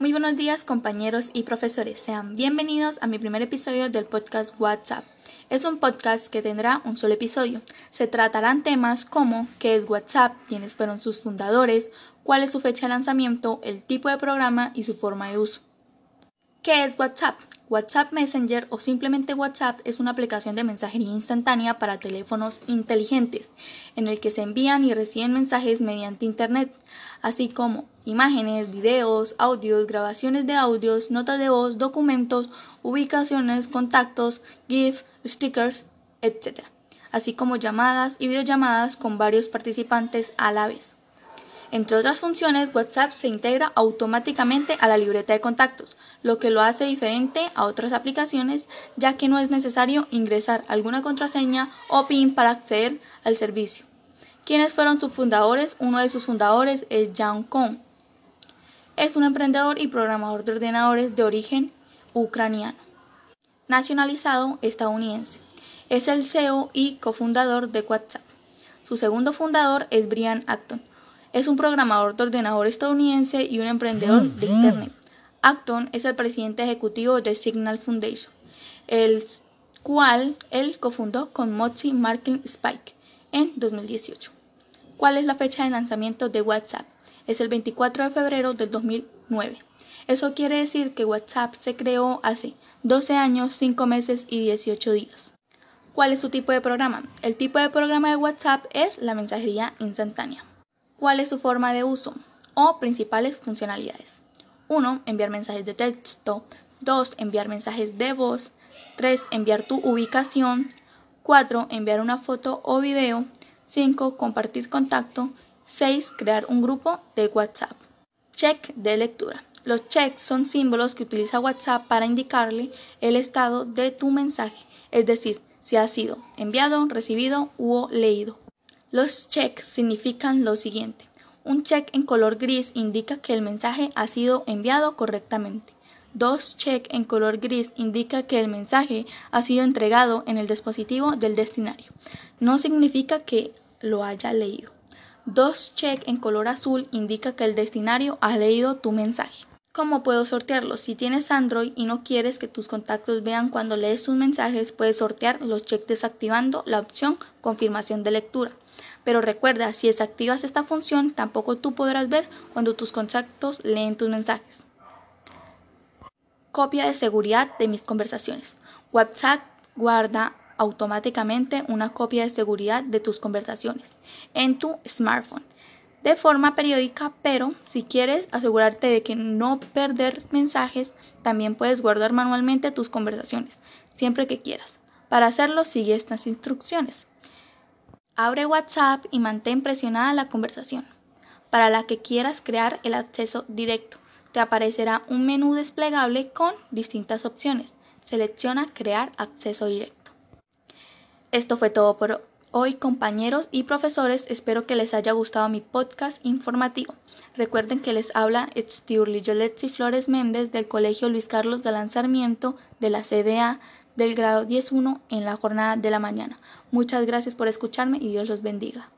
Muy buenos días compañeros y profesores, sean bienvenidos a mi primer episodio del podcast WhatsApp. Es un podcast que tendrá un solo episodio. Se tratarán temas como qué es WhatsApp, quiénes fueron sus fundadores, cuál es su fecha de lanzamiento, el tipo de programa y su forma de uso. ¿Qué es WhatsApp? WhatsApp Messenger o simplemente WhatsApp es una aplicación de mensajería instantánea para teléfonos inteligentes, en el que se envían y reciben mensajes mediante Internet, así como imágenes, videos, audios, grabaciones de audios, notas de voz, documentos, ubicaciones, contactos, GIF, stickers, etc., así como llamadas y videollamadas con varios participantes a la vez. Entre otras funciones, WhatsApp se integra automáticamente a la libreta de contactos, lo que lo hace diferente a otras aplicaciones ya que no es necesario ingresar alguna contraseña o PIN para acceder al servicio. ¿Quiénes fueron sus fundadores? Uno de sus fundadores es Jan Kohn. Es un emprendedor y programador de ordenadores de origen ucraniano, nacionalizado estadounidense. Es el CEO y cofundador de WhatsApp. Su segundo fundador es Brian Acton, es un programador de ordenador estadounidense y un emprendedor de Internet. Acton es el presidente ejecutivo de Signal Foundation, el cual él cofundó con Mozi Marketing Spike en 2018. ¿Cuál es la fecha de lanzamiento de WhatsApp? Es el 24 de febrero del 2009. Eso quiere decir que WhatsApp se creó hace 12 años, 5 meses y 18 días. ¿Cuál es su tipo de programa? El tipo de programa de WhatsApp es la mensajería instantánea. ¿Cuál es su forma de uso o principales funcionalidades? 1. Enviar mensajes de texto. 2. Enviar mensajes de voz. 3. Enviar tu ubicación. 4. Enviar una foto o video. 5. Compartir contacto. 6. Crear un grupo de WhatsApp. Check de lectura. Los checks son símbolos que utiliza WhatsApp para indicarle el estado de tu mensaje, es decir, si ha sido enviado, recibido u leído. Los checks significan lo siguiente. Un check en color gris indica que el mensaje ha sido enviado correctamente. Dos check en color gris indica que el mensaje ha sido entregado en el dispositivo del destinario. No significa que lo haya leído. Dos check en color azul indica que el destinario ha leído tu mensaje. ¿Cómo puedo sortearlos? Si tienes Android y no quieres que tus contactos vean cuando lees tus mensajes, puedes sortear los checks desactivando la opción confirmación de lectura. Pero recuerda, si desactivas esta función, tampoco tú podrás ver cuando tus contactos leen tus mensajes. Copia de seguridad de mis conversaciones. WhatsApp guarda automáticamente una copia de seguridad de tus conversaciones en tu smartphone de forma periódica, pero si quieres asegurarte de que no perder mensajes, también puedes guardar manualmente tus conversaciones, siempre que quieras. Para hacerlo, sigue estas instrucciones. Abre WhatsApp y mantén presionada la conversación. Para la que quieras crear el acceso directo, te aparecerá un menú desplegable con distintas opciones. Selecciona Crear acceso directo. Esto fue todo por hoy compañeros y profesores, espero que les haya gustado mi podcast informativo. Recuerden que les habla Extiurli Yoletzi Flores Méndez del Colegio Luis Carlos Galán Sarmiento de la CDA del grado 10.1 en la jornada de la mañana. Muchas gracias por escucharme y Dios los bendiga.